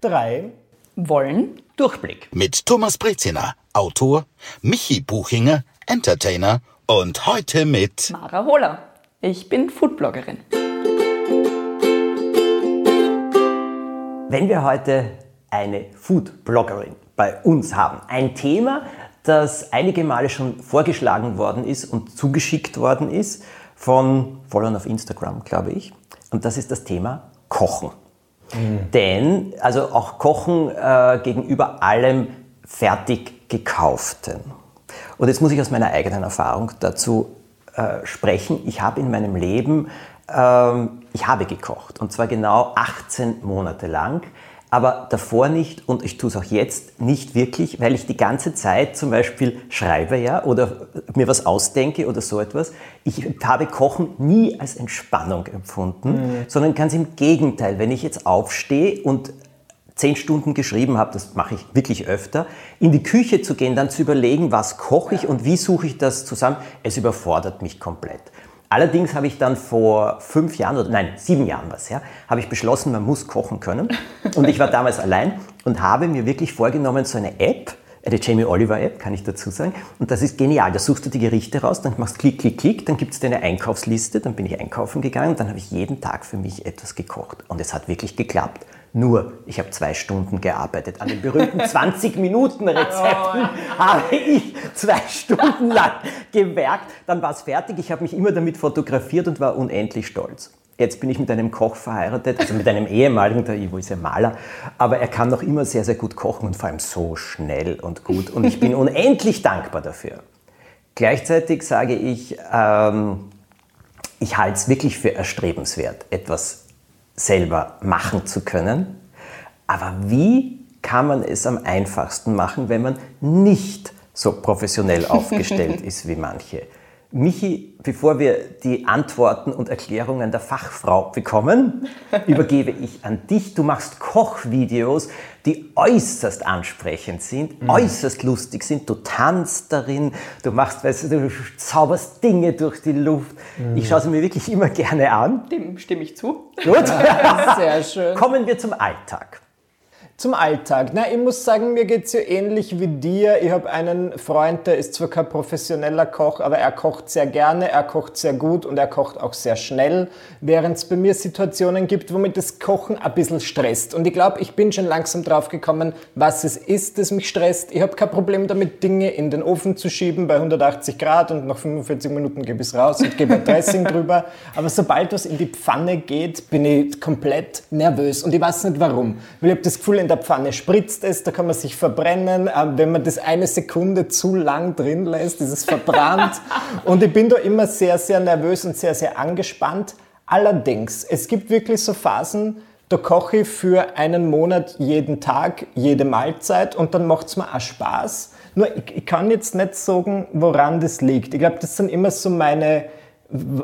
drei wollen Durchblick mit Thomas Breziner, Autor, Michi Buchinger, Entertainer und heute mit Mara Hohler. Ich bin Foodbloggerin. Wenn wir heute eine Foodbloggerin bei uns haben, ein Thema, das einige Male schon vorgeschlagen worden ist und zugeschickt worden ist von Followern auf Instagram, glaube ich. Und das ist das Thema Kochen. Mhm. Denn, also auch Kochen äh, gegenüber allem fertig gekauften. Und jetzt muss ich aus meiner eigenen Erfahrung dazu äh, sprechen. Ich habe in meinem Leben, ähm, ich habe gekocht und zwar genau 18 Monate lang aber davor nicht und ich tue es auch jetzt nicht wirklich, weil ich die ganze Zeit zum Beispiel schreibe ja oder mir was ausdenke oder so etwas. Ich habe Kochen nie als Entspannung empfunden, mhm. sondern ganz im Gegenteil. Wenn ich jetzt aufstehe und zehn Stunden geschrieben habe, das mache ich wirklich öfter, in die Küche zu gehen, dann zu überlegen, was koche ich und wie suche ich das zusammen, es überfordert mich komplett. Allerdings habe ich dann vor fünf Jahren, oder nein, sieben Jahren was, ja, habe ich beschlossen, man muss kochen können. Und ich war damals allein und habe mir wirklich vorgenommen, so eine App, eine Jamie Oliver App, kann ich dazu sagen. Und das ist genial. Da suchst du die Gerichte raus, dann machst du Klick, Klick, Klick, dann gibt es dir eine Einkaufsliste, dann bin ich einkaufen gegangen, dann habe ich jeden Tag für mich etwas gekocht. Und es hat wirklich geklappt. Nur, ich habe zwei Stunden gearbeitet. An den berühmten 20-Minuten-Rezepten oh. habe ich zwei Stunden lang gewerkt. Dann war es fertig. Ich habe mich immer damit fotografiert und war unendlich stolz. Jetzt bin ich mit einem Koch verheiratet, also mit einem ehemaligen, der Ivo ist ja Maler, aber er kann noch immer sehr, sehr gut kochen und vor allem so schnell und gut. Und ich bin unendlich dankbar dafür. Gleichzeitig sage ich, ähm, ich halte es wirklich für erstrebenswert, etwas selber machen zu können. Aber wie kann man es am einfachsten machen, wenn man nicht so professionell aufgestellt ist wie manche? Michi, bevor wir die Antworten und Erklärungen der Fachfrau bekommen, übergebe ich an dich. Du machst Kochvideos, die äußerst ansprechend sind, mhm. äußerst lustig sind. Du tanzt darin, du machst, weißt du, du zauberst Dinge durch die Luft. Mhm. Ich schaue sie mir wirklich immer gerne an. Dem stimme ich zu. Gut. Sehr schön. Kommen wir zum Alltag. Zum Alltag. Na, ich muss sagen, mir geht's ja ähnlich wie dir. Ich habe einen Freund, der ist zwar kein professioneller Koch, aber er kocht sehr gerne, er kocht sehr gut und er kocht auch sehr schnell, während es bei mir Situationen gibt, womit das Kochen ein bisschen stresst. Und ich glaube, ich bin schon langsam drauf gekommen, was es ist, das mich stresst. Ich habe kein Problem damit, Dinge in den Ofen zu schieben bei 180 Grad und nach 45 Minuten gebe ich es raus und gebe ein Dressing drüber. Aber sobald was in die Pfanne geht, bin ich komplett nervös und ich weiß nicht warum. Weil ich habe das Gefühl, in der Pfanne spritzt es, da kann man sich verbrennen. Ähm, wenn man das eine Sekunde zu lang drin lässt, ist es verbrannt. und ich bin da immer sehr, sehr nervös und sehr, sehr angespannt. Allerdings, es gibt wirklich so Phasen, da koche ich für einen Monat jeden Tag, jede Mahlzeit und dann macht es mir auch Spaß. Nur ich, ich kann jetzt nicht sagen, woran das liegt. Ich glaube, das sind immer so meine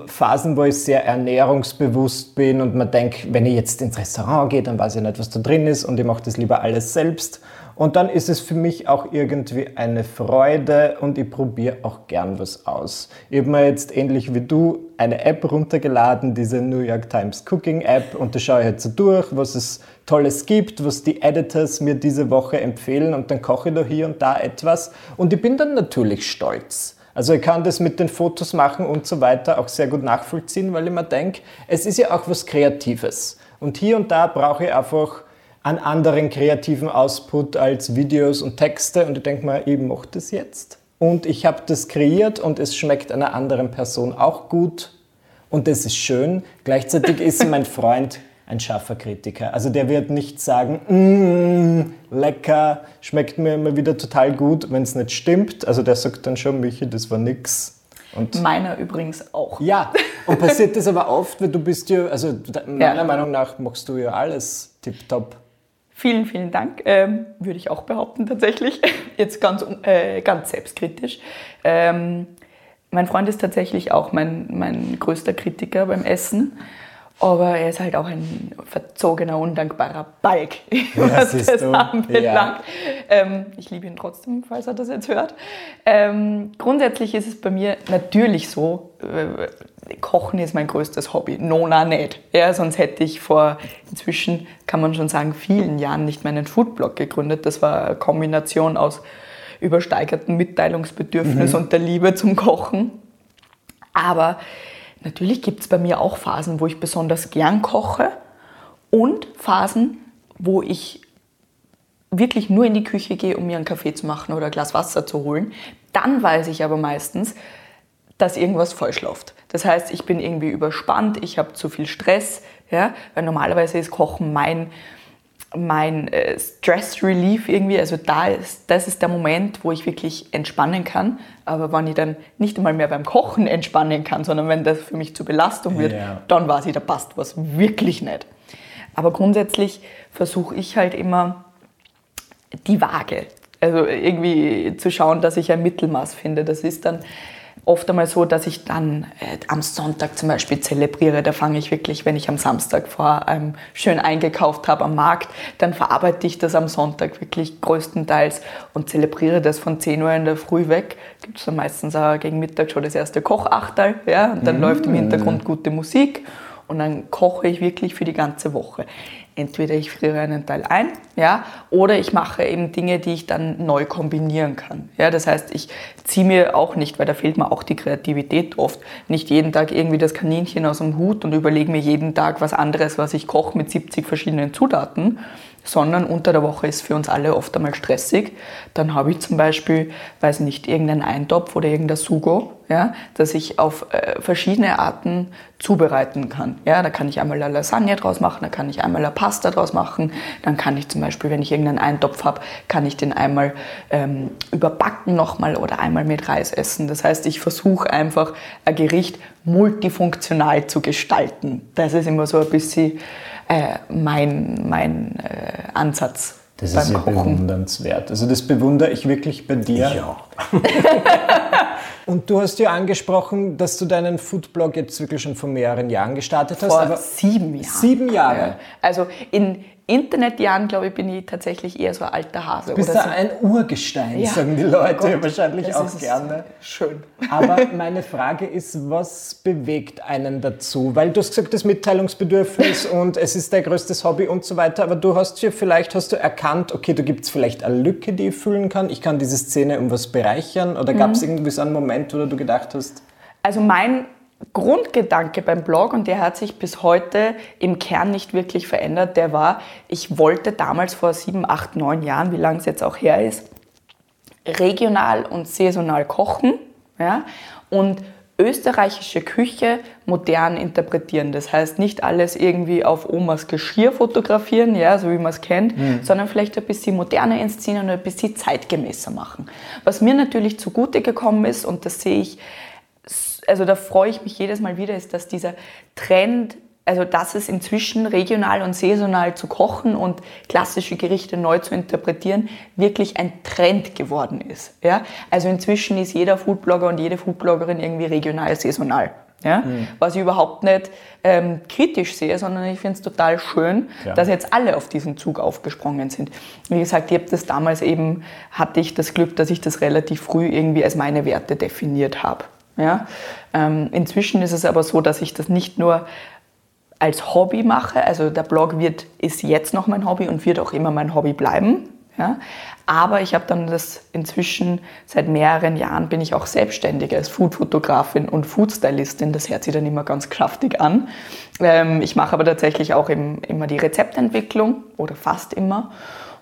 Phasen, wo ich sehr ernährungsbewusst bin und man denkt, wenn ich jetzt ins Restaurant gehe, dann weiß ich nicht, was da drin ist und ich mache das lieber alles selbst. Und dann ist es für mich auch irgendwie eine Freude und ich probiere auch gern was aus. Ich habe mir jetzt ähnlich wie du eine App runtergeladen, diese New York Times Cooking App und da schaue ich jetzt so durch, was es Tolles gibt, was die Editors mir diese Woche empfehlen und dann koche ich da hier und da etwas und ich bin dann natürlich stolz. Also ich kann das mit den Fotos machen und so weiter auch sehr gut nachvollziehen, weil ich mir denke, es ist ja auch was Kreatives. Und hier und da brauche ich einfach einen anderen kreativen Output als Videos und Texte und ich denke mir, ich mache das jetzt. Und ich habe das kreiert und es schmeckt einer anderen Person auch gut und das ist schön. Gleichzeitig ist mein Freund ein scharfer Kritiker. Also der wird nicht sagen, mm, lecker, schmeckt mir immer wieder total gut, wenn es nicht stimmt. Also der sagt dann schon, Michi, das war nix. Und Meiner übrigens auch. Ja, und passiert das aber oft, weil du bist ja, also meiner ja. Meinung nach machst du ja alles tipptopp. Vielen, vielen Dank, ähm, würde ich auch behaupten tatsächlich. Jetzt ganz, äh, ganz selbstkritisch. Ähm, mein Freund ist tatsächlich auch mein, mein größter Kritiker beim Essen. Aber er ist halt auch ein verzogener, undankbarer Balk, was ja, das anbelangt. Ja. Ähm, ich liebe ihn trotzdem, falls er das jetzt hört. Ähm, grundsätzlich ist es bei mir natürlich so, äh, Kochen ist mein größtes Hobby. Nona nicht. Ja, sonst hätte ich vor inzwischen, kann man schon sagen, vielen Jahren nicht meinen Foodblog gegründet. Das war eine Kombination aus übersteigertem Mitteilungsbedürfnis mhm. und der Liebe zum Kochen. Aber natürlich gibt es bei mir auch Phasen, wo ich besonders gern koche und Phasen, wo ich wirklich nur in die Küche gehe, um mir einen Kaffee zu machen oder ein Glas Wasser zu holen. Dann weiß ich aber meistens, dass irgendwas falsch läuft. Das heißt, ich bin irgendwie überspannt, ich habe zu viel Stress, ja, weil normalerweise ist Kochen mein, mein äh, Stress Relief irgendwie. Also da ist, das ist der Moment, wo ich wirklich entspannen kann. Aber wenn ich dann nicht einmal mehr beim Kochen entspannen kann, sondern wenn das für mich zur Belastung wird, ja. dann weiß ich, da passt was wirklich nicht. Aber grundsätzlich versuche ich halt immer die Waage. Also irgendwie zu schauen, dass ich ein Mittelmaß finde. Das ist dann oft einmal so, dass ich dann äh, am Sonntag zum Beispiel zelebriere. Da fange ich wirklich, wenn ich am Samstag vor ähm, schön eingekauft habe am Markt, dann verarbeite ich das am Sonntag wirklich größtenteils und zelebriere das von 10 Uhr in der Früh weg. Gibt es dann meistens auch gegen Mittag schon das erste Kochachtel, ja, und dann mm. läuft im Hintergrund gute Musik und dann koche ich wirklich für die ganze Woche entweder ich friere einen Teil ein, ja, oder ich mache eben Dinge, die ich dann neu kombinieren kann. Ja, das heißt, ich ziehe mir auch nicht, weil da fehlt mir auch die Kreativität oft, nicht jeden Tag irgendwie das Kaninchen aus dem Hut und überlege mir jeden Tag was anderes, was ich koche mit 70 verschiedenen Zutaten, sondern unter der Woche ist für uns alle oft einmal stressig. Dann habe ich zum Beispiel, weiß nicht, irgendeinen Eintopf oder irgendein Sugo, ja, das ich auf äh, verschiedene Arten zubereiten kann. Ja, da kann ich einmal eine Lasagne draus machen, da kann ich einmal eine Pasta draus machen, dann kann ich zum Beispiel, wenn ich irgendeinen Eintopf habe, kann ich den einmal ähm, überbacken nochmal oder einmal mit Reis essen. Das heißt, ich versuche einfach ein Gericht multifunktional zu gestalten. Das ist immer so ein bisschen äh, mein, mein äh, Ansatz. Das beim ist ja Kochen. bewundernswert. Also das bewundere ich wirklich bei dir. Ja. Und du hast ja angesprochen, dass du deinen Foodblog jetzt wirklich schon vor mehreren Jahren gestartet hast. Vor sieben Jahren. Sieben Jahre. Ja. Also in, Internetjahren, glaube ich, bin ich tatsächlich eher so ein alter Hase. Du bist oder so. ein Urgestein, ja. sagen die Leute oh wahrscheinlich das auch gerne. Schön. Aber meine Frage ist, was bewegt einen dazu? Weil du hast gesagt, das Mitteilungsbedürfnis und es ist dein größtes Hobby und so weiter, aber du hast hier vielleicht hast du erkannt, okay, da gibt es vielleicht eine Lücke, die ich füllen kann. Ich kann diese Szene um was bereichern. Oder gab es mhm. irgendwie so einen Moment, wo du gedacht hast? Also mein Grundgedanke beim Blog, und der hat sich bis heute im Kern nicht wirklich verändert, der war, ich wollte damals vor sieben, acht, neun Jahren, wie lange es jetzt auch her ist, regional und saisonal kochen ja, und österreichische Küche modern interpretieren. Das heißt, nicht alles irgendwie auf Omas Geschirr fotografieren, ja, so wie man es kennt, mhm. sondern vielleicht ein bisschen moderner inszenieren und ein bisschen zeitgemäßer machen. Was mir natürlich zugute gekommen ist, und das sehe ich also da freue ich mich jedes Mal wieder, ist, dass dieser Trend, also dass es inzwischen regional und saisonal zu kochen und klassische Gerichte neu zu interpretieren, wirklich ein Trend geworden ist. Ja? Also inzwischen ist jeder Foodblogger und jede Foodbloggerin irgendwie regional, saisonal. Ja? Mhm. Was ich überhaupt nicht ähm, kritisch sehe, sondern ich finde es total schön, ja. dass jetzt alle auf diesen Zug aufgesprungen sind. Wie gesagt, ich habe das damals eben, hatte ich das Glück, dass ich das relativ früh irgendwie als meine Werte definiert habe. Ja? Ähm, inzwischen ist es aber so, dass ich das nicht nur als Hobby mache, also der Blog wird, ist jetzt noch mein Hobby und wird auch immer mein Hobby bleiben. Ja? Aber ich habe dann das inzwischen seit mehreren Jahren bin ich auch selbstständig als Foodfotografin und Foodstylistin. Das hört sich dann immer ganz kraftig an. Ähm, ich mache aber tatsächlich auch im, immer die Rezeptentwicklung oder fast immer.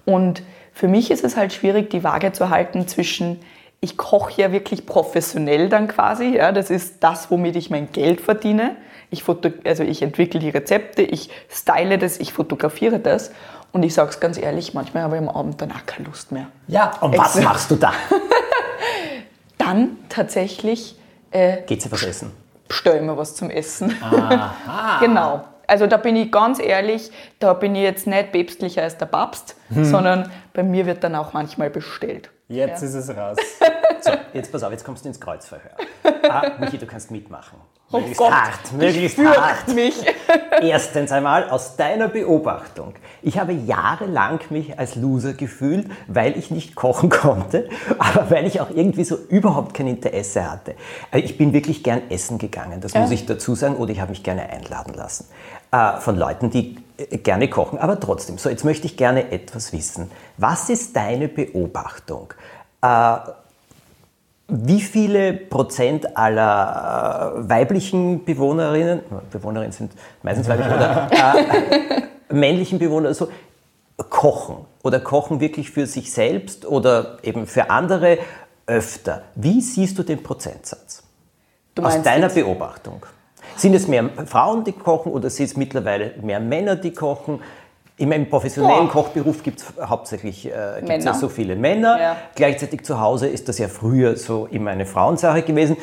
Und für mich ist es halt schwierig, die Waage zu halten zwischen ich koche ja wirklich professionell dann quasi. Ja, das ist das, womit ich mein Geld verdiene. Ich, also ich entwickle die Rezepte, ich style das, ich fotografiere das. Und ich sage es ganz ehrlich, manchmal habe ich am Abend danach keine Lust mehr. Ja, und was machst du da? dann tatsächlich... Äh, Geht sie was essen? Stell mir was zum Essen. Aha. genau. Also da bin ich ganz ehrlich, da bin ich jetzt nicht päpstlicher als der Papst, hm. sondern bei mir wird dann auch manchmal bestellt. Jetzt ja. ist es raus. So, jetzt pass auf, jetzt kommst du ins Kreuzverhör. Ah, Michi, du kannst mitmachen. Oh möglichst Gott, hart, möglichst hart. mich. Erstens einmal aus deiner Beobachtung. Ich habe jahrelang mich als Loser gefühlt, weil ich nicht kochen konnte, aber weil ich auch irgendwie so überhaupt kein Interesse hatte. Äh, Ich bin wirklich gern essen gegangen, das muss ich dazu sagen, oder ich habe mich gerne einladen lassen äh, von Leuten, die äh, gerne kochen. Aber trotzdem, so jetzt möchte ich gerne etwas wissen. Was ist deine Beobachtung? Wie viele Prozent aller äh, weiblichen Bewohnerinnen, Bewohnerinnen sind meistens weiblich, oder äh, männlichen Bewohner, also kochen oder kochen wirklich für sich selbst oder eben für andere öfter? Wie siehst du den Prozentsatz Du aus deiner jetzt- Beobachtung? Sind es mehr Frauen, die kochen oder sind es mittlerweile mehr Männer, die kochen? In meinem professionellen Boah. Kochberuf gibt es hauptsächlich äh, gibt's ja so viele Männer. Ja. Gleichzeitig zu Hause ist das ja früher so immer eine Frauensache gewesen.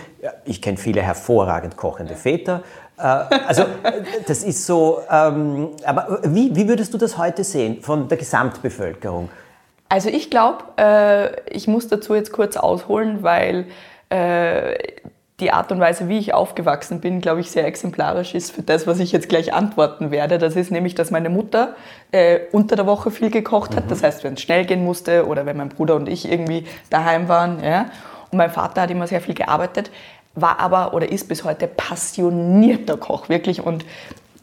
Ich kenne viele hervorragend kochende Väter. Äh, Also äh, das ist so, ähm, aber wie, wie würdest du das heute sehen von der Gesamtbevölkerung? Also ich glaube, äh, ich muss dazu jetzt kurz ausholen, weil äh, die Art und Weise, wie ich aufgewachsen bin, glaube ich, sehr exemplarisch ist für das, was ich jetzt gleich antworten werde. Das ist nämlich, dass meine Mutter äh, unter der Woche viel gekocht hat. Das heißt, wenn es schnell gehen musste oder wenn mein Bruder und ich irgendwie daheim waren. Ja. Und mein Vater hat immer sehr viel gearbeitet, war aber oder ist bis heute passionierter Koch, wirklich. Und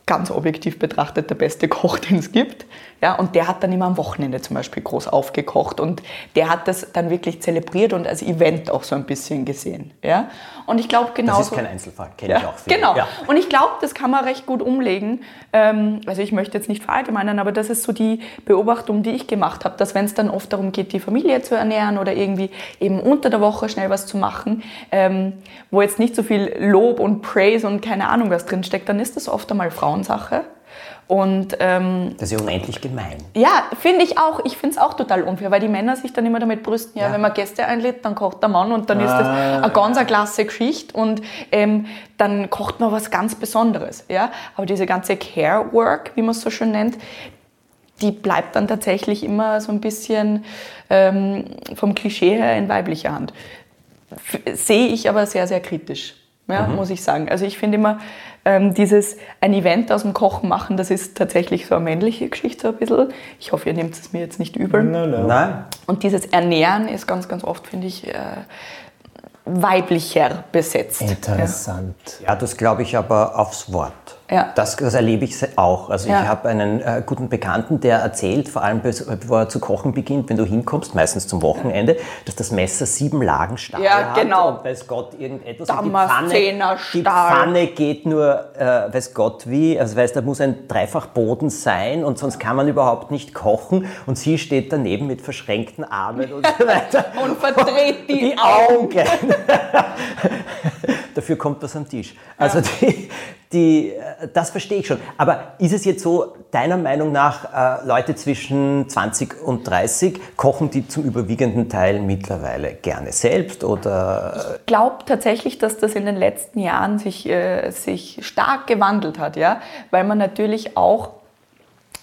ganz objektiv betrachtet der beste Koch, den es gibt. Ja, und der hat dann immer am Wochenende zum Beispiel groß aufgekocht und der hat das dann wirklich zelebriert und als Event auch so ein bisschen gesehen. Ja? Und ich glaube Das genau ist kein Einzelfall, kenne ich ja, auch viele. Genau. Ja. Und ich glaube, das kann man recht gut umlegen. Ähm, also ich möchte jetzt nicht verallgemeinern, aber das ist so die Beobachtung, die ich gemacht habe, dass wenn es dann oft darum geht, die Familie zu ernähren oder irgendwie eben unter der Woche schnell was zu machen, ähm, wo jetzt nicht so viel Lob und Praise und keine Ahnung was drinsteckt, dann ist das oft einmal Frauensache. Und ähm, Das ist ja unendlich gemein. ja, finde ich auch. Ich finde es auch total unfair, weil die Männer sich dann immer damit brüsten, ja, Ja. wenn man Gäste einlädt, dann kocht der Mann und dann ist das eine ganz eine klasse Geschichte und ähm, dann kocht man was ganz Besonderes. Ja? Aber diese ganze Care-Work, wie man es so schön nennt, die bleibt dann tatsächlich immer so ein bisschen ähm, vom Klischee her in weiblicher Hand. Sehe ich aber sehr, sehr kritisch, ja, muss ich sagen. Also ich finde immer, ähm, dieses ein Event aus dem Kochen machen, das ist tatsächlich so eine männliche Geschichte so ein bisschen. Ich hoffe, ihr nehmt es mir jetzt nicht übel. No, no. Nein? Und dieses Ernähren ist ganz, ganz oft, finde ich, äh, weiblicher besetzt. Interessant. Ja, das glaube ich aber aufs Wort. Ja. Das, das erlebe ich auch. Also Ja. ich habe einen äh, guten Bekannten, der erzählt, vor allem bevor er zu kochen beginnt, wenn du hinkommst, meistens zum Wochenende, dass das Messer sieben Lagen Stahl Ja, hat genau. und weiß Gott irgendetwas. Und die Pfanne, die. Pfanne geht nur, äh, weiß Gott wie, also weiß, da muss ein Dreifachboden sein und sonst kann man überhaupt nicht kochen und sie steht daneben mit verschränkten Armen und so weiter. Und verdreht die, Die Augen. Dafür kommt was am Tisch. Also die, die, äh, das verstehe ich schon. Aber ist es jetzt so, deiner Meinung nach, äh, Leute zwischen 20 und 30, kochen die zum überwiegenden Teil mittlerweile gerne selbst oder Ich glaube tatsächlich, dass das in den letzten Jahren sich, äh, sich stark gewandelt hat, ja? weil man natürlich auch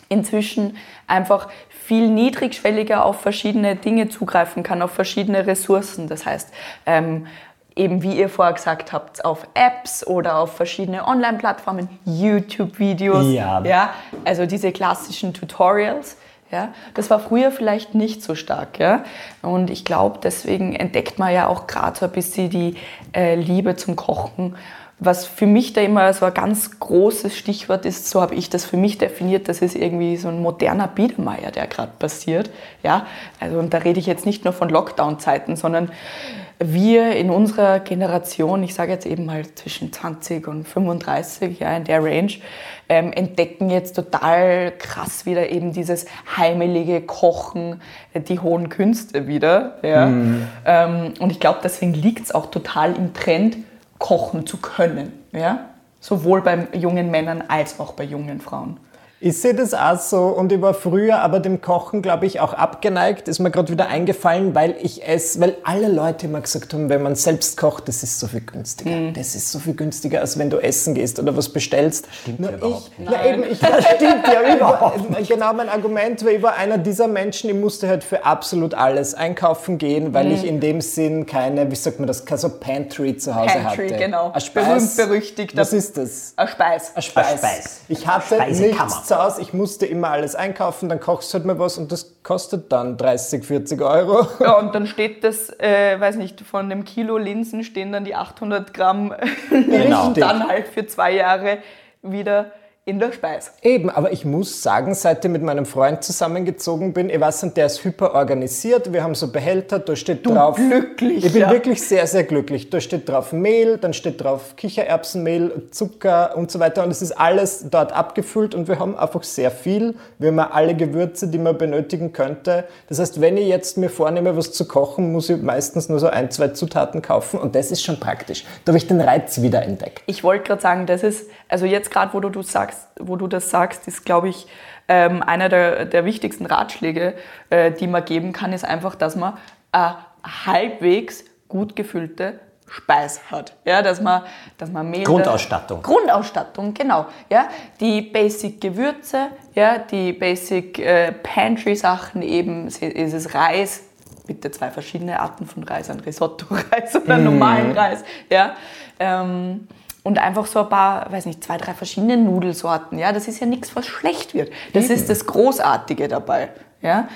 inzwischen einfach viel niedrigschwelliger auf verschiedene Dinge zugreifen kann, auf verschiedene Ressourcen. Das heißt, ähm, eben wie ihr vorher gesagt habt, auf Apps oder auf verschiedene Online-Plattformen, YouTube-Videos, Ja. ja, also diese klassischen Tutorials. Ja, das war früher vielleicht nicht so stark. Ja? Und ich glaube, deswegen entdeckt man ja auch gerade so ein bisschen die äh, Liebe zum Kochen. Was für mich da immer so ein ganz großes Stichwort ist, so habe ich das für mich definiert, das ist irgendwie so ein moderner Biedermeier, der gerade passiert. Ja? Also, und da rede ich jetzt nicht nur von Lockdown-Zeiten, sondern wir in unserer Generation, ich sage jetzt eben mal zwischen 20 und 35, ja, in der Range, ähm, entdecken jetzt total krass wieder eben dieses heimelige Kochen, äh, die hohen Künste wieder. Ja. Ähm, und ich glaube, deswegen liegt es auch total im Trend, kochen zu können. Ja. Sowohl bei jungen Männern als auch bei jungen Frauen. Ich sehe das auch so und ich war früher aber dem Kochen, glaube ich, auch abgeneigt. Ist mir gerade wieder eingefallen, weil ich esse, weil alle Leute immer gesagt haben, wenn man selbst kocht, das ist so viel günstiger. Mhm. Das ist so viel günstiger, als wenn du essen gehst oder was bestellst. Stimmt Nur ja überhaupt ich, ja, eben, ich, das stimmt ja überhaupt. Genau mein Argument, weil ich war einer dieser Menschen, ich musste halt für absolut alles einkaufen gehen, weil Mhm. ich in dem Sinn keine, wie sagt man das, keine so Pantry zu Hause Pantry, hatte. genau. Eine Speis- Berühmt berüchtigt. Was ist das? Ein Speis. Eine Speis. Eine Speis. Ich hatte Speisekammer. nichts Hause, ich musste immer alles einkaufen, dann kochst du halt mal was und das kostet dann 30, 40 Euro. Ja, und dann steht das, äh, weiß nicht, von einem Kilo Linsen stehen dann die 800 Gramm Linsen Genau. dann halt für zwei Jahre wieder in der Speis. Eben, aber ich muss sagen, seit ich mit meinem Freund zusammengezogen bin, ich weiß nicht, der ist hyper organisiert, wir haben so Behälter, da steht drauf... glücklich, Ich bin ja. wirklich sehr, sehr glücklich. Da steht drauf Mehl, dann steht drauf Kichererbsenmehl, Zucker und so weiter und es ist alles dort abgefüllt und wir haben einfach sehr viel. Wir haben alle Gewürze, die man benötigen könnte. Das heißt, wenn ich jetzt mir vornehme, was zu kochen, muss ich meistens nur so ein, zwei Zutaten kaufen und das ist schon praktisch. Da habe ich den Reiz wieder entdeckt. Ich wollte gerade sagen, das ist, also jetzt gerade, wo du, du sagst, wo du das sagst, ist, glaube ich, ähm, einer der, der wichtigsten Ratschläge, äh, die man geben kann, ist einfach, dass man eine halbwegs gut gefüllte Speis hat. Ja, dass man, dass man Mehl... Grundausstattung. Grundausstattung, genau. Ja, die Basic Gewürze, ja, die Basic äh, Pantry Sachen eben, ist es Reis, bitte zwei verschiedene Arten von Reis, ein Risotto-Reis oder normalen Reis, ja. Ähm, und einfach so ein paar, weiß nicht, zwei, drei verschiedene Nudelsorten, ja. Das ist ja nichts, was schlecht wird. Das ist das Großartige dabei, ja.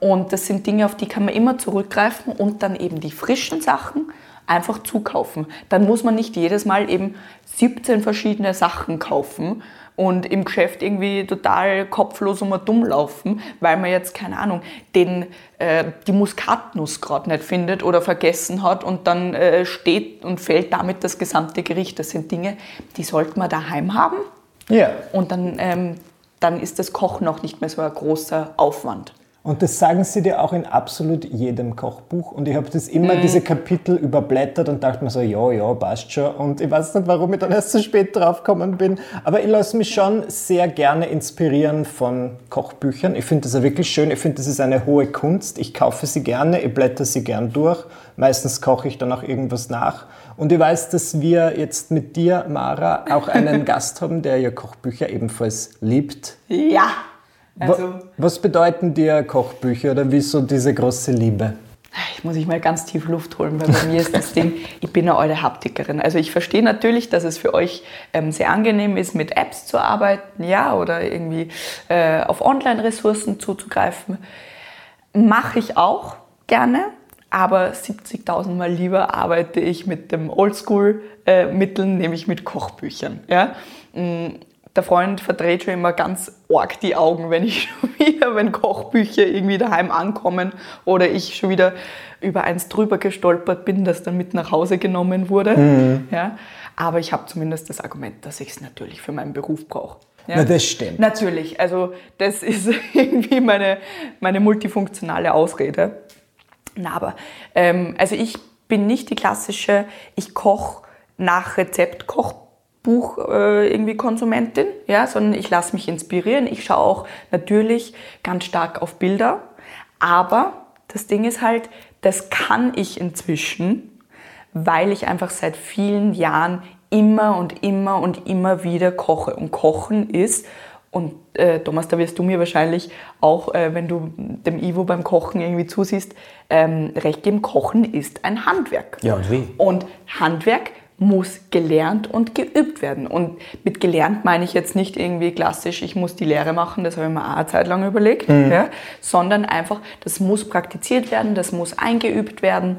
Und das sind Dinge, auf die kann man immer zurückgreifen und dann eben die frischen Sachen einfach zukaufen. Dann muss man nicht jedes Mal eben 17 verschiedene Sachen kaufen und im Geschäft irgendwie total kopflos und mal dumm laufen, weil man jetzt, keine Ahnung, den, äh, die Muskatnuss gerade nicht findet oder vergessen hat und dann äh, steht und fällt damit das gesamte Gericht. Das sind Dinge, die sollte man daheim haben Ja. und dann, ähm, dann ist das Kochen auch nicht mehr so ein großer Aufwand. Und das sagen sie dir auch in absolut jedem Kochbuch. Und ich habe das immer, diese Kapitel überblättert und dachte mir so, ja, ja, passt schon. Und ich weiß nicht, warum ich dann erst so spät draufgekommen bin. Aber ich lasse mich schon sehr gerne inspirieren von Kochbüchern. Ich finde das ja wirklich schön. Ich finde, das ist eine hohe Kunst. Ich kaufe sie gerne, ich blätter sie gern durch. Meistens koche ich dann auch irgendwas nach. Und ich weiß, dass wir jetzt mit dir, Mara, auch einen Gast haben, der ja Kochbücher ebenfalls liebt. Ja, also Was bedeuten dir Kochbücher oder wieso diese große Liebe? Ich muss ich mal ganz tief Luft holen, weil bei mir ist das Ding, ich bin eine alte Haptikerin. Also ich verstehe natürlich, dass es für euch ähm, sehr angenehm ist, mit Apps zu arbeiten, ja, oder irgendwie äh, auf Online-Ressourcen zuzugreifen. Mache ich auch gerne, aber 70.000 Mal lieber arbeite ich mit dem Oldschool-Mitteln, nämlich mit Kochbüchern. Ja? Mm, Der Freund verdreht schon immer ganz arg die Augen, wenn ich schon wieder, wenn Kochbücher irgendwie daheim ankommen oder ich schon wieder über eins drüber gestolpert bin, das dann mit nach Hause genommen wurde. Ja? Aber ich habe zumindest das Argument, dass ich es natürlich für meinen Beruf brauche. Ja? Na, das stimmt. Natürlich, also das ist irgendwie meine, meine multifunktionale Ausrede. Na, aber ähm, also ich bin nicht die klassische, ich koche nach Rezept Kochbuch äh, irgendwie Konsumentin, ja, sondern ich lasse mich inspirieren. Ich schaue auch natürlich ganz stark auf Bilder, aber das Ding ist halt, das kann ich inzwischen, weil ich einfach seit vielen Jahren immer und immer und immer wieder koche. Und Kochen ist, und äh, Thomas, da wirst du mir wahrscheinlich auch, äh, wenn du dem Ivo beim Kochen irgendwie zusiehst, ähm, recht geben, Kochen ist ein Handwerk. Ja, und wie? Und Handwerk muss gelernt und geübt werden. Und mit gelernt meine ich jetzt nicht irgendwie klassisch, ich muss die Lehre machen, das habe ich mir auch eine Zeit lang überlegt, ja, sondern einfach, das muss praktiziert werden, das muss eingeübt werden.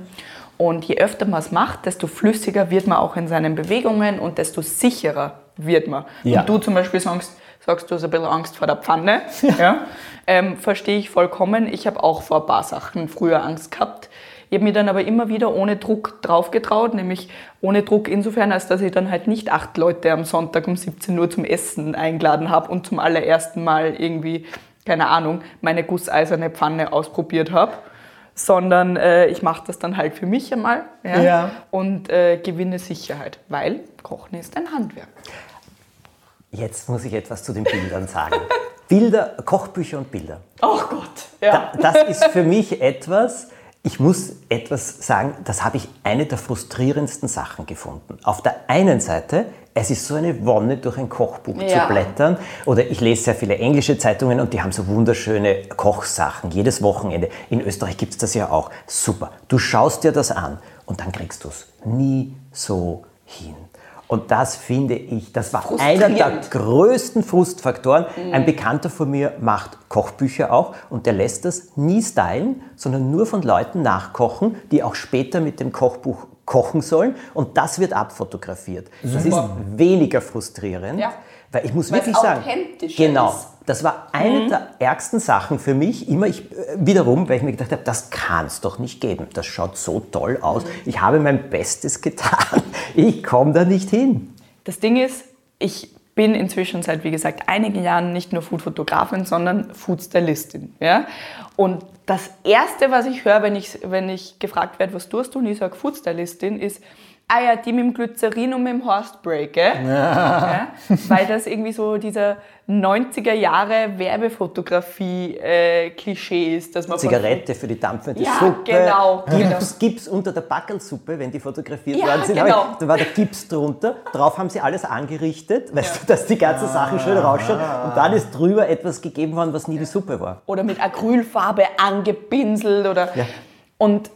Und je öfter man es macht, desto flüssiger wird man auch in seinen Bewegungen und desto sicherer wird man. Ja. Und du zum Beispiel sagst, sagst, du hast ein bisschen Angst vor der Pfanne. Ja. Ähm, verstehe ich vollkommen. Ich habe auch vor ein paar Sachen früher Angst gehabt. Ich habe mir dann aber immer wieder ohne Druck drauf getraut, nämlich ohne Druck insofern, als dass ich dann halt nicht acht Leute am Sonntag um 17 Uhr zum Essen eingeladen habe und zum allerersten Mal irgendwie, keine Ahnung, meine gusseiserne Pfanne ausprobiert habe, sondern äh, ich mache das dann halt für mich einmal ja, Ja. und äh, gewinne Sicherheit, weil Kochen ist ein Handwerk. Jetzt muss ich etwas zu den Bildern sagen. Bilder, Kochbücher und Bilder. Oh Gott, ja. Da, das ist für mich etwas, ich muss etwas sagen, das habe ich eine der frustrierendsten Sachen gefunden. Auf der einen Seite, es ist so eine Wonne, durch ein Kochbuch Ja. zu blättern. Oder ich lese sehr viele englische Zeitungen und die haben so wunderschöne Kochsachen jedes Wochenende. In Österreich gibt es das ja auch. Super. Du schaust dir das an und dann kriegst du es nie so hin. Und das finde ich, das war einer der größten Frustfaktoren. Ein Bekannter von mir macht Kochbücher auch und der lässt das nie stylen, sondern nur von Leuten nachkochen, die auch später mit dem Kochbuch kochen sollen und das wird abfotografiert. Das ist weniger frustrierend, Ja. weil ich muss Weil es wirklich sagen, genau, ist. Das war eine der ärgsten Sachen für mich, immer ich, äh, wiederum, weil ich mir gedacht habe, das kann es doch nicht geben. Das schaut so toll aus. Ich habe mein Bestes getan. Ich komme da nicht hin. Das Ding ist, ich bin inzwischen seit, wie gesagt, einigen Jahren nicht nur Foodfotografin, sondern Foodstylistin. Ja? Und das Erste, was ich höre, wenn ich, wenn ich gefragt werde, was tust du, und ich sage Foodstylistin, ist, ah ja, die mit dem Glycerin und mit dem Horstbreak, gell? Ja. Weil das irgendwie so dieser 90er Jahre Werbefotografie-Klischee ist, dass man von- Zigarette für die dampfende Ja, Suppe. genau, Gips, genau. Gips unter der Backelsuppe, wenn die fotografiert Ja, worden sind. genau. Ich, da war der Gips drunter. Drauf haben sie alles angerichtet, weißt du, dass die ganzen Sachen schön rausschauen. Und dann ist drüber etwas gegeben worden, was nie die Suppe war. oder mit Acrylfarbe angepinselt oder Ja. und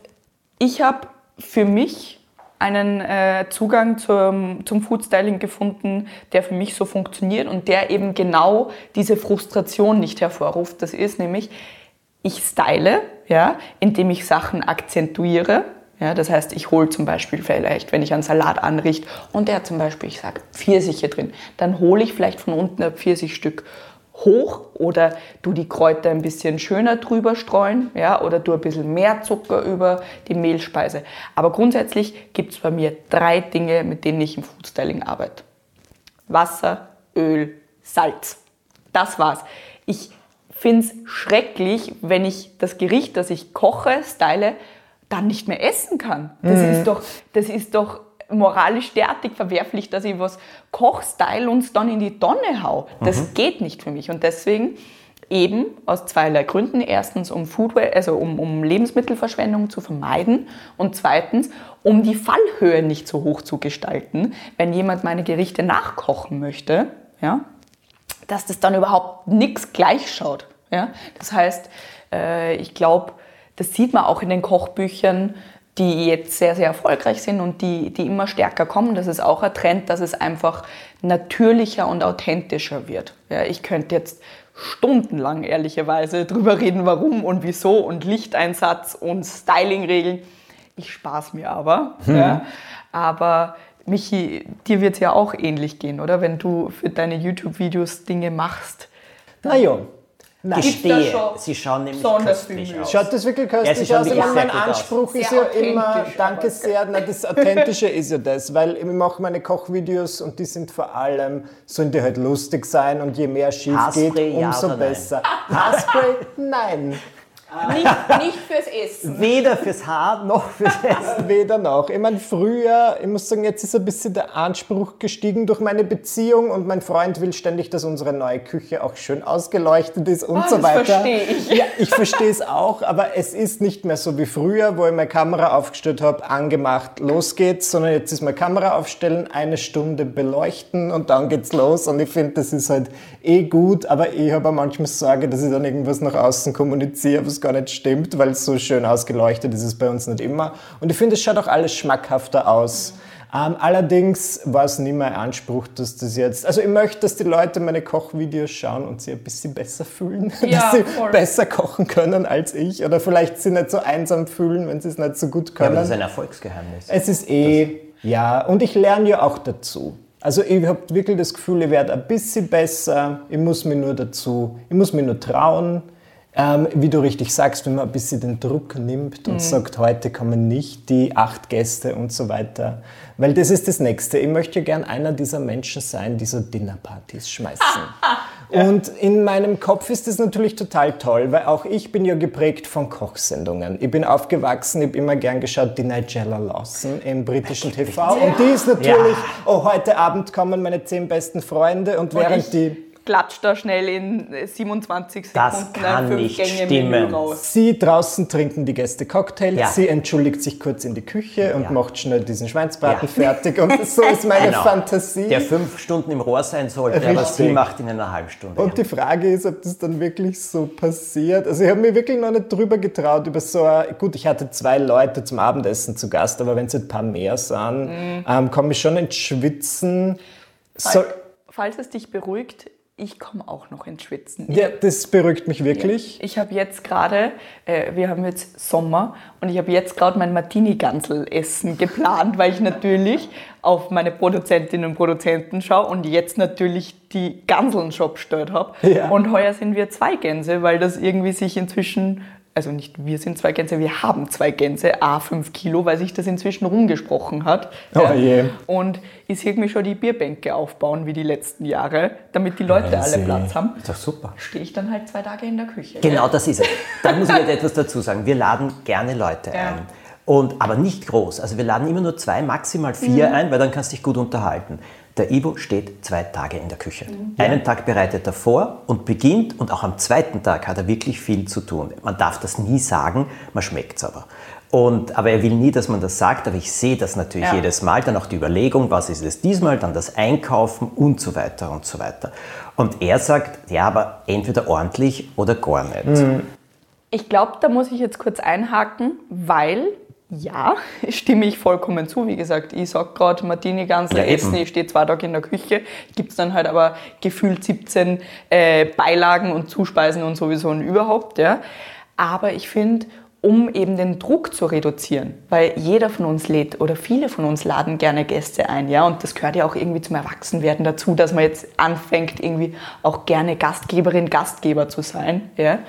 ich habe für mich einen äh, Zugang zum, zum Foodstyling gefunden, der für mich so funktioniert und der eben genau diese Frustration nicht hervorruft. Das ist nämlich, ich style, ja, indem ich Sachen akzentuiere. Ja, das heißt, ich hole zum Beispiel vielleicht, wenn ich einen Salat anrichte und der zum Beispiel, ich sage, Pfirsiche drin, dann hole ich vielleicht von unten ein Pfirsichstück hoch oder du die Kräuter ein bisschen schöner drüber streuen ja, oder du ein bisschen mehr Zucker über die Mehlspeise. Aber grundsätzlich gibt es bei mir drei Dinge, mit denen ich im Foodstyling arbeite. Wasser, Öl, Salz. Das war's. Ich finde es schrecklich, wenn ich das Gericht, das ich koche, style, dann nicht mehr essen kann. Das ist doch, das ist doch moralisch derartig verwerflich, dass ich was koch, style und es dann in die Tonne hau. Das geht nicht für mich. Und deswegen eben aus zweierlei Gründen. Erstens, um Food, also um, um Lebensmittelverschwendung zu vermeiden und zweitens, um die Fallhöhe nicht so hoch zu gestalten, wenn jemand meine Gerichte nachkochen möchte, ja, dass das dann überhaupt nichts gleich schaut. Ja? Das heißt, äh, ich glaube, das sieht man auch in den Kochbüchern, die jetzt sehr, sehr erfolgreich sind und die, die immer stärker kommen. Das ist auch ein Trend, dass es einfach natürlicher und authentischer wird. Ja, ich könnte jetzt stundenlang ehrlicherweise drüber reden, warum und wieso und Lichteinsatz und Stylingregeln. Ich spaß mir aber. Ja. Aber Michi, dir wird es ja auch ähnlich gehen, oder? Wenn du für deine YouTube-Videos Dinge machst. Naja, nein. Gestehe, sie schauen nämlich köstlich aus. Schaut das wirklich Ja, köstlich schauen aus? Ich mein. Anspruch ist Sehr ja immer, danke sehr, na, das Authentische ist ja das, weil ich mache meine Kochvideos und die sind vor allem, sollen die halt lustig sein und je mehr schief Haarspray, geht, ja umso nein? besser. Haarspray, nein. Nicht, nicht fürs Essen. Weder fürs Haar noch fürs Essen. Weder noch. Ich meine, früher, ich muss sagen, jetzt ist ein bisschen der Anspruch gestiegen durch meine Beziehung und mein Freund will ständig, dass unsere neue Küche auch schön ausgeleuchtet ist und Ah, so das weiter. verstehe ich. Ja, ich verstehe es auch, aber es ist nicht mehr so wie früher, wo ich meine Kamera aufgestellt habe, angemacht, los geht's, sondern jetzt ist meine Kamera aufstellen, eine Stunde beleuchten und dann geht's los und ich finde, das ist halt eh gut, aber ich habe auch manchmal Sorge, dass ich dann irgendwas nach außen kommuniziere, was gar nicht stimmt, weil es so schön ausgeleuchtet ist, ist es bei uns nicht immer. Und ich finde, es schaut auch alles schmackhafter aus. Ähm, allerdings war es nie mein Anspruch, dass das jetzt. Also ich möchte, dass die Leute meine Kochvideos schauen und sie ein bisschen besser fühlen, Ja, dass sie voll. besser kochen können als ich oder vielleicht sie nicht so einsam fühlen, wenn sie es nicht so gut Ja, können. aber das ist ein Erfolgsgeheimnis. Es ist eh, ja, und ich lerne ja auch dazu. Also ich habe wirklich das Gefühl, ich werde ein bisschen besser. Ich muss mir nur dazu, ich muss mir nur trauen. Ähm, wie du richtig sagst, wenn man ein bisschen den Druck nimmt und sagt, heute kommen nicht die acht Gäste und so weiter. Weil das ist das Nächste. Ich möchte gern einer dieser Menschen sein, die so Dinnerpartys schmeißen. Und in meinem Kopf ist das natürlich total toll, weil auch ich bin ja geprägt von Kochsendungen. Ich bin aufgewachsen, ich habe immer gern geschaut, die Nigella Lawson im britischen TV. Und die ist natürlich, oh, heute Abend kommen meine zehn besten Freunde und während ich? die klatscht da schnell in 27 Das Sekunden kann ein nicht Fünf-Gänge-Menü stimmen. raus. Sie draußen trinken die Gäste Cocktails, Ja. sie entschuldigt sich kurz in die Küche und Ja. macht schnell diesen Schweinsbraten Ja. fertig. Und so ist meine Genau. Fantasie. Der fünf Stunden im Rohr sein sollte, aber Richtig. sie macht in einer halben Stunde. Und die Frage ist, ob das dann wirklich so passiert. Also ich habe mir wirklich noch nicht drüber getraut, über so ein, gut, ich hatte zwei Leute zum Abendessen zu Gast, aber wenn es ein paar mehr sind, Mhm. ähm, komme ich schon ins Schwitzen. So, Falls es dich beruhigt, ich komme auch noch ins Schwitzen. ja, das beruhigt mich wirklich. Ich habe jetzt gerade, äh, wir haben jetzt Sommer und ich habe jetzt gerade mein Martini-Gansel-Essen geplant, weil ich natürlich auf meine Produzentinnen und Produzenten schaue und jetzt natürlich die Ganseln schon bestellt habe. Ja. Und heuer sind wir zwei Gänse, weil das irgendwie sich inzwischen, also nicht wir sind zwei Gänse, wir haben zwei Gänse, a 5 Kilo, weil sich das inzwischen rumgesprochen hat. Oh je. Und ich sehe mir schon die Bierbänke aufbauen wie die letzten Jahre, damit die Leute alle Wahnsinn. Platz haben ist doch super. stehe ich dann halt zwei Tage in der Küche. Genau das ist es. Da muss ich jetzt etwas dazu sagen. Wir laden gerne Leute Ja. ein. Und, aber nicht groß. Also wir laden immer nur zwei, maximal vier ein, weil dann kannst du dich gut unterhalten. Der Ivo steht zwei Tage in der Küche. Einen Tag bereitet er vor und beginnt und auch am zweiten Tag hat er wirklich viel zu tun. Man darf das nie sagen, man schmeckt es aber. Und, aber er will nie, dass man das sagt, aber ich sehe das natürlich Ja. jedes Mal. Dann auch die Überlegung, was ist es diesmal, dann das Einkaufen und so weiter und so weiter. Und er sagt, ja, aber entweder ordentlich oder gar nicht. Ich glaube, da muss ich jetzt kurz einhaken, weil ja, stimme ich vollkommen zu. Wie gesagt, ich sage gerade Martini Gansel Ja, eben. essen, ich stehe zwei Tage in der Küche, gibt es dann halt aber gefühlt 17 äh, Beilagen und Zuspeisen und sowieso und überhaupt. Ja. Aber ich finde, um eben den Druck zu reduzieren, weil jeder von uns lädt oder viele von uns laden gerne Gäste ein, ja, und das gehört ja auch irgendwie zum Erwachsenwerden dazu, dass man jetzt anfängt, irgendwie auch gerne Gastgeberin, Gastgeber zu sein, ja.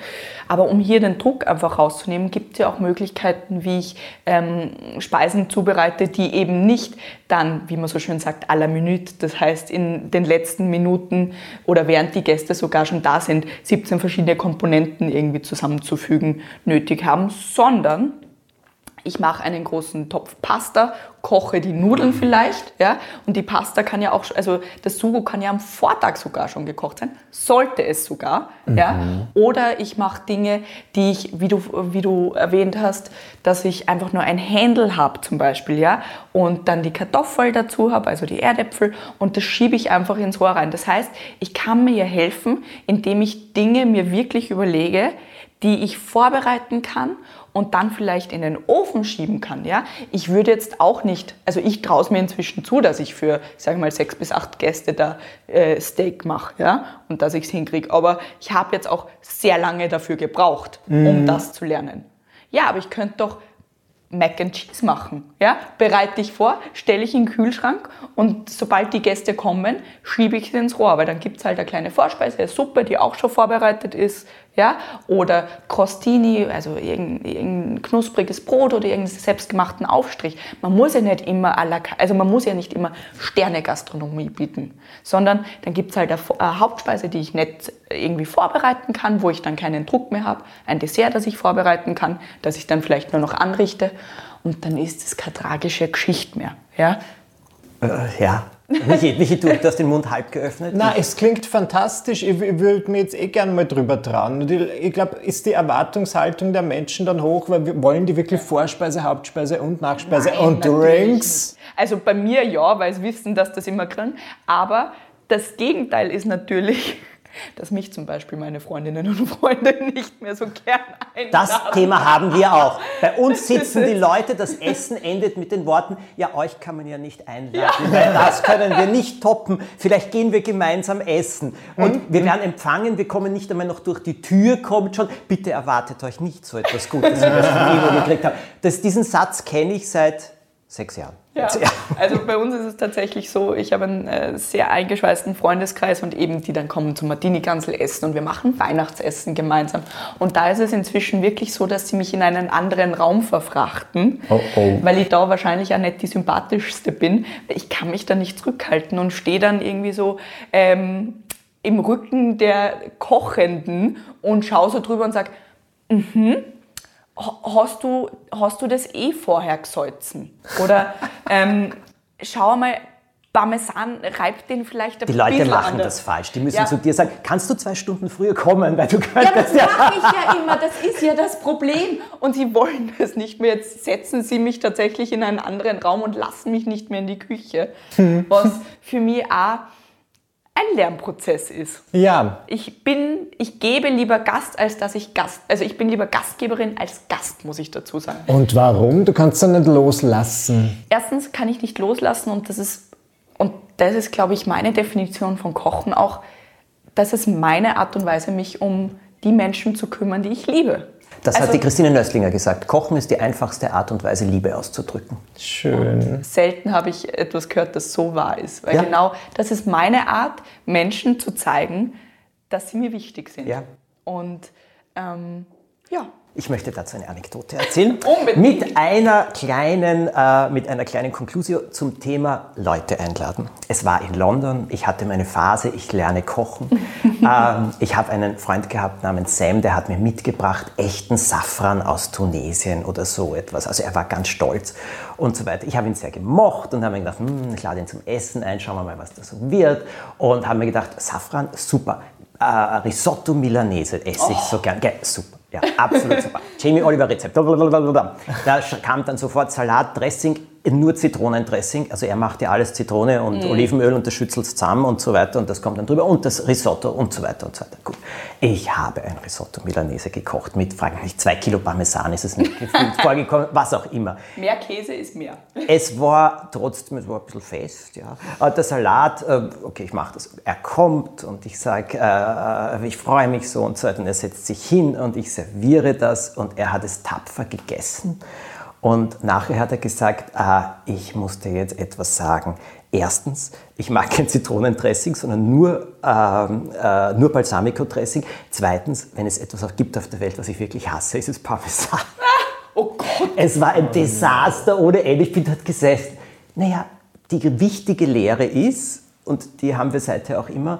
Aber um hier den Druck einfach rauszunehmen, gibt es ja auch Möglichkeiten, wie ich ähm, Speisen zubereite, die eben nicht dann, wie man so schön sagt, à la minute, das heißt in den letzten Minuten oder während die Gäste sogar schon da sind, 17 verschiedene Komponenten irgendwie zusammenzufügen nötig haben, sondern ich mache einen großen Topf Pasta, koche die Nudeln vielleicht, ja, und die Pasta kann ja auch, also das Sugo kann ja am Vortag sogar schon gekocht sein, sollte es sogar, ja. Oder ich mache Dinge, die ich, wie du, wie du erwähnt hast, dass ich einfach nur ein Händel habe zum Beispiel, ja, und dann die Kartoffel dazu habe, also die Erdäpfel, und das schiebe ich einfach ins Rohr rein. Das heißt, ich kann mir helfen, indem ich Dinge mir wirklich überlege, die ich vorbereiten kann und dann vielleicht in den Ofen schieben kann. Ja? Ich würde jetzt auch nicht, also ich traue es mir inzwischen zu, dass ich für, sage mal, sechs bis acht Gäste da äh, Steak mache ja? und dass ich es hinkriege. Aber ich habe jetzt auch sehr lange dafür gebraucht, um das zu lernen. Ja, aber ich könnte doch Mac and Cheese machen. Ja? Bereite ich vor, stelle ich in den Kühlschrank und sobald die Gäste kommen, schiebe ich sie ins Rohr, weil dann gibt es halt eine kleine Vorspeise, eine Suppe, die auch schon vorbereitet ist. Ja? Oder Crostini, also irgendein, irgendein knuspriges Brot oder irgendeinen selbstgemachten Aufstrich. Man muss ja nicht immer à la also man muss ja nicht immer Sterne-Gastronomie bieten, sondern dann gibt es halt eine Hauptspeise, die ich nicht irgendwie vorbereiten kann, wo ich dann keinen Druck mehr habe, ein Dessert, das ich vorbereiten kann, das ich dann vielleicht nur noch anrichte und dann ist es keine tragische Geschichte mehr. Ja? Äh, ja. Michi, Michi, du, du hast den Mund halb geöffnet. Na, es klingt fantastisch. Ich, ich würde mir jetzt eh gerne mal drüber trauen. Und Ich, ich glaube, ist die Erwartungshaltung der Menschen dann hoch, weil wir wollen die wirklich Vorspeise, Hauptspeise und Nachspeise Nein, und Drinks? nicht. Also bei mir ja, weil sie wissen, dass das immer kriegen. Aber das Gegenteil ist natürlich, dass mich zum Beispiel meine Freundinnen und Freunde nicht mehr so gern einladen. Das Thema haben wir auch. Bei uns sitzen die Leute, das Essen endet mit den Worten, ja, euch kann man ja nicht einladen, weil das können wir nicht toppen. Vielleicht gehen wir gemeinsam essen. Und wir werden empfangen, wir kommen nicht einmal noch durch die Tür, kommt schon. Bitte erwartet euch nicht so etwas Gutes, wie wir es von Ivo gekriegt haben. Das, diesen Satz kenne ich seit sechs Jahren. Ja, also bei uns ist es tatsächlich so, ich habe einen äh, sehr eingeschweißten Freundeskreis und eben die dann kommen zum Martini-Gansel essen und wir machen Weihnachtsessen gemeinsam. Und da ist es inzwischen wirklich so, dass sie mich in einen anderen Raum verfrachten, Oh, oh. weil ich da wahrscheinlich auch nicht die sympathischste bin. Ich kann mich da nicht zurückhalten und stehe dann irgendwie so ähm, im Rücken der Kochenden und schaue so drüber und sage, hast du, hast du das eh vorher gesalzen? Oder ähm, schau mal, Parmesan reibt den vielleicht ein Die Leute machen anders. das falsch. Die müssen Ja. zu dir sagen, kannst du zwei Stunden früher kommen, weil du Ja, das ja. mache ich ja immer. Das ist ja das Problem. Und sie wollen das nicht mehr. Jetzt setzen sie mich tatsächlich in einen anderen Raum und lassen mich nicht mehr in die Küche. Was für mich auch ein Lernprozess ist. Ja, Ich bin, ich gebe lieber Gast, als dass ich Gast, also ich bin lieber Gastgeberin als Gast, muss ich dazu sagen. und warum? Du kannst ja nicht loslassen. Erstens kann ich nicht loslassen und das ist, und das ist, glaube ich, meine Definition von Kochen auch, das ist meine Art und Weise, mich um die Menschen zu kümmern, die ich liebe. Das Also- hat die Christine Nöstlinger gesagt. Kochen ist die einfachste Art und Weise, Liebe auszudrücken. Schön. Selten habe ich etwas gehört, das so wahr ist. Weil Ja. genau das ist meine Art, Menschen zu zeigen, dass sie mir wichtig sind. Ja. Und ähm, ja, Ich möchte dazu eine Anekdote erzählen. Unbedingt. Mit einer kleinen, äh, mit einer kleinen Conclusio zum Thema Leute einladen. Es war in London. Ich hatte meine Phase. Ich lerne kochen. ähm, ich habe einen Freund gehabt namens Sam, der hat mir mitgebracht echten Safran aus Tunesien oder so etwas. Also er war ganz stolz und so weiter. Ich habe ihn sehr gemocht und habe mir gedacht, hm, ich lade ihn zum Essen ein. Schauen wir mal, was da so wird. Und habe mir gedacht, Safran, super. Äh, Risotto Milanese esse ich so gern. Gell, super. Ja, absolut super. Jamie Oliver Rezept. Da kam dann sofort Salat, Dressing, nur Zitronendressing. Also er macht ja alles Zitrone und Olivenöl und das schüttelt zusammen und so weiter und das kommt dann drüber und das Risotto und so weiter und so weiter. Gut. Ich habe ein Risotto Milanese gekocht mit, frage mich zwei Kilo Parmesan ist es nicht gefühlt vorgekommen, was auch immer. mehr Käse ist mehr. Es war trotzdem, es war ein bisschen fest, ja. Aber Der Salat, äh, okay, ich mache das. Er kommt und ich sage, äh, ich freue mich so und so weiter. Und er setzt sich hin und ich serviere das und er hat es tapfer gegessen. Und nachher hat er gesagt, ah, ich musste jetzt etwas sagen. Erstens, ich mag kein Zitronendressing, sondern nur, ähm, äh, nur Balsamico-Dressing. Zweitens, wenn es etwas auch gibt auf der Welt, was ich wirklich hasse, ist es Parmesan. Oh Gott. Es war ein Desaster ohne Ende. Ich bin dort gesessen. Naja, die wichtige Lehre ist, und die haben wir seither auch immer,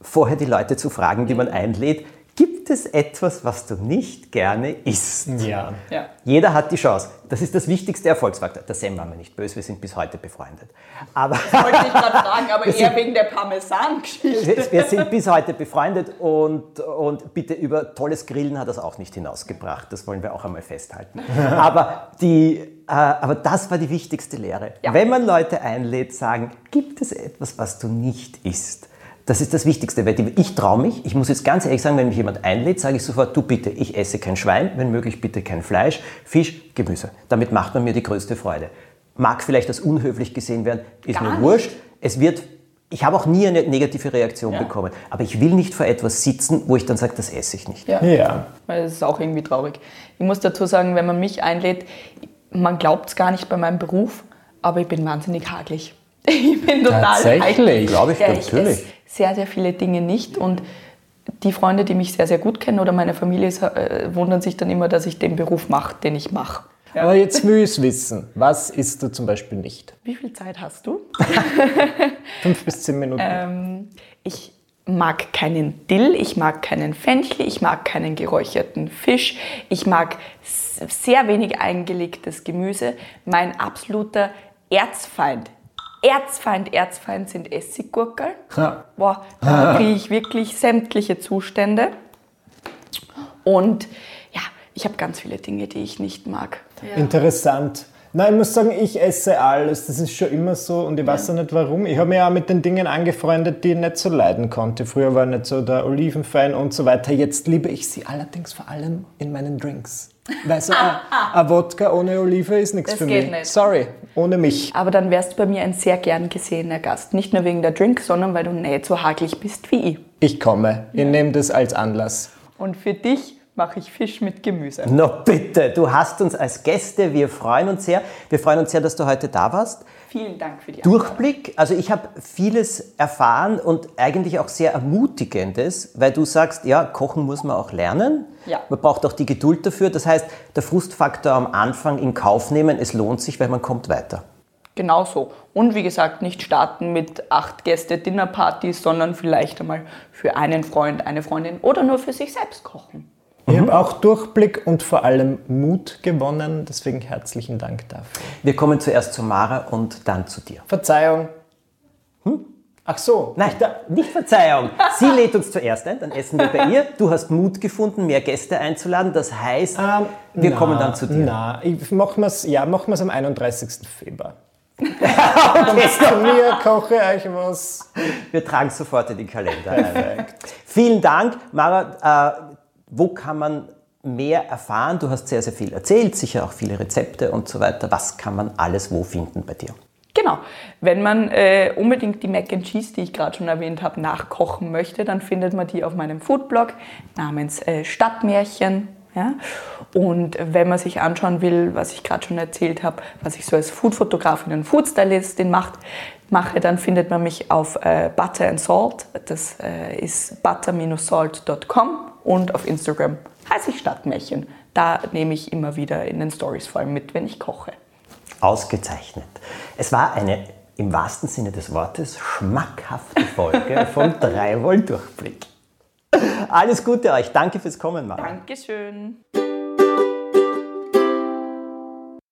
vorher die Leute zu fragen, die man einlädt, gibt es etwas, was du nicht gerne isst? Ja. Ja. Jeder hat die Chance. Das ist das wichtigste Erfolgsfaktor. Der Sam war mir nicht böse, wir sind bis heute befreundet. Aber Wollte ich gerade fragen, aber eher wegen der Parmesan-Geschichte. wir sind bis heute befreundet und, und bitte über tolles Grillen hat das auch nicht hinausgebracht. Das wollen wir auch einmal festhalten. Aber, die, äh, aber das war die wichtigste Lehre. Ja. Wenn man Leute einlädt, sagen, gibt es etwas, was du nicht isst? Das ist das Wichtigste, weil die, ich traue mich, ich muss jetzt ganz ehrlich sagen, wenn mich jemand einlädt, sage ich sofort, du bitte, ich esse kein Schwein, wenn möglich bitte kein Fleisch, Fisch, Gemüse. Damit macht man mir die größte Freude. Mag vielleicht als unhöflich gesehen werden, ist Gar mir nicht. wurscht. Es wird, ich habe auch nie eine negative Reaktion bekommen, aber ich will nicht vor etwas sitzen, wo ich dann sage, das esse ich nicht. Ja. Ja. Weil das ist auch irgendwie traurig. Ich muss dazu sagen, wenn man mich einlädt, man glaubt es gar nicht bei meinem Beruf, aber ich bin wahnsinnig hagelig. Ich bin total Tatsächlich? hagelig. Glaube ich, ja, natürlich. Sehr, sehr viele Dinge nicht und die Freunde, die mich sehr, sehr gut kennen oder meine Familie, äh, wundern sich dann immer, dass ich den Beruf mache, den ich mache. Aber jetzt will ich es wissen. Was isst du zum Beispiel nicht? Wie viel Zeit hast du? Fünf bis zehn Minuten. Ähm, ich mag keinen Dill, ich mag keinen Fenchel, ich mag keinen geräucherten Fisch, ich mag sehr wenig eingelegtes Gemüse. Mein absoluter Erzfeind, Erzfeind, Erzfeind sind Essiggurkel. Ja. Boah, da kriege ich wirklich sämtliche Zustände. Und ja, ich habe ganz viele Dinge, die ich nicht mag. Interessant. Nein, ich muss sagen, ich esse alles. Das ist schon immer so und ich weiß auch nicht warum. Ich habe mich ja mit den Dingen angefreundet, die ich nicht so leiden konnte. Früher war ich nicht so der Olivenfan und so weiter. Jetzt liebe ich sie allerdings vor allem in meinen Drinks. Weil so ein, ein Wodka ohne Olive ist nichts Das für geht mich. nicht. Sorry, ohne mich. Aber dann wärst du bei mir ein sehr gern gesehener Gast. Nicht nur wegen der Drinks, sondern weil du nicht so hagelig bist wie ich. Ich komme. Ich nehme das als Anlass. Und für dich mache ich Fisch mit Gemüse. Na bitte, du hast uns als Gäste, wir freuen uns sehr. Wir freuen uns sehr, dass du heute da warst. Vielen Dank für die. Durchblick, also ich habe vieles erfahren und eigentlich auch sehr Ermutigendes, weil du sagst, ja, kochen muss man auch lernen. Ja. Man braucht auch die Geduld dafür. Das heißt, der Frustfaktor am Anfang in Kauf nehmen, es lohnt sich, weil man kommt weiter. Genau so. Und wie gesagt, nicht starten mit acht Gäste Dinnerpartys, sondern vielleicht einmal für einen Freund, eine Freundin oder nur für sich selbst kochen. Ich habe auch Durchblick und vor allem Mut gewonnen. Deswegen herzlichen Dank dafür. Wir kommen zuerst zu Mara und dann zu dir. Verzeihung. Ach so. Nein, nicht Verzeihung. Sie lädt uns zuerst ein, dann essen wir bei ihr. Du hast Mut gefunden, mehr Gäste einzuladen. Das heißt, Ähm, wir na, kommen dann zu dir. Na, ich machen wir's, ja, machen wir es am 31. Februar. Kommt zu mir, koche euch was. Wir tragen sofort in den Kalender ein. Vielen Dank. Mara, äh, wo kann man mehr erfahren? Du hast sehr, sehr viel erzählt, sicher auch viele Rezepte und so weiter. Was kann man alles wo finden bei dir? Genau. Wenn man äh, unbedingt die Mac and Cheese, die ich gerade schon erwähnt habe, nachkochen möchte, dann findet man die auf meinem Foodblog namens äh, Stadtmärchen. Ja? Und wenn man sich anschauen will, was ich gerade schon erzählt habe, was ich so als Foodfotografin und Foodstylistin macht, mache, dann findet man mich auf äh, Butter and Salt. Das äh, ist butter-salt.com und auf Instagram heiße ich Stadtmärchen. Da nehme ich immer wieder in den Stories vor allem mit, wenn ich koche. Ausgezeichnet. Es war eine im wahrsten Sinne des Wortes schmackhafte Folge vom Dreiwoll Durchblick. Alles Gute euch. Danke fürs Kommen, Mara. Dankeschön.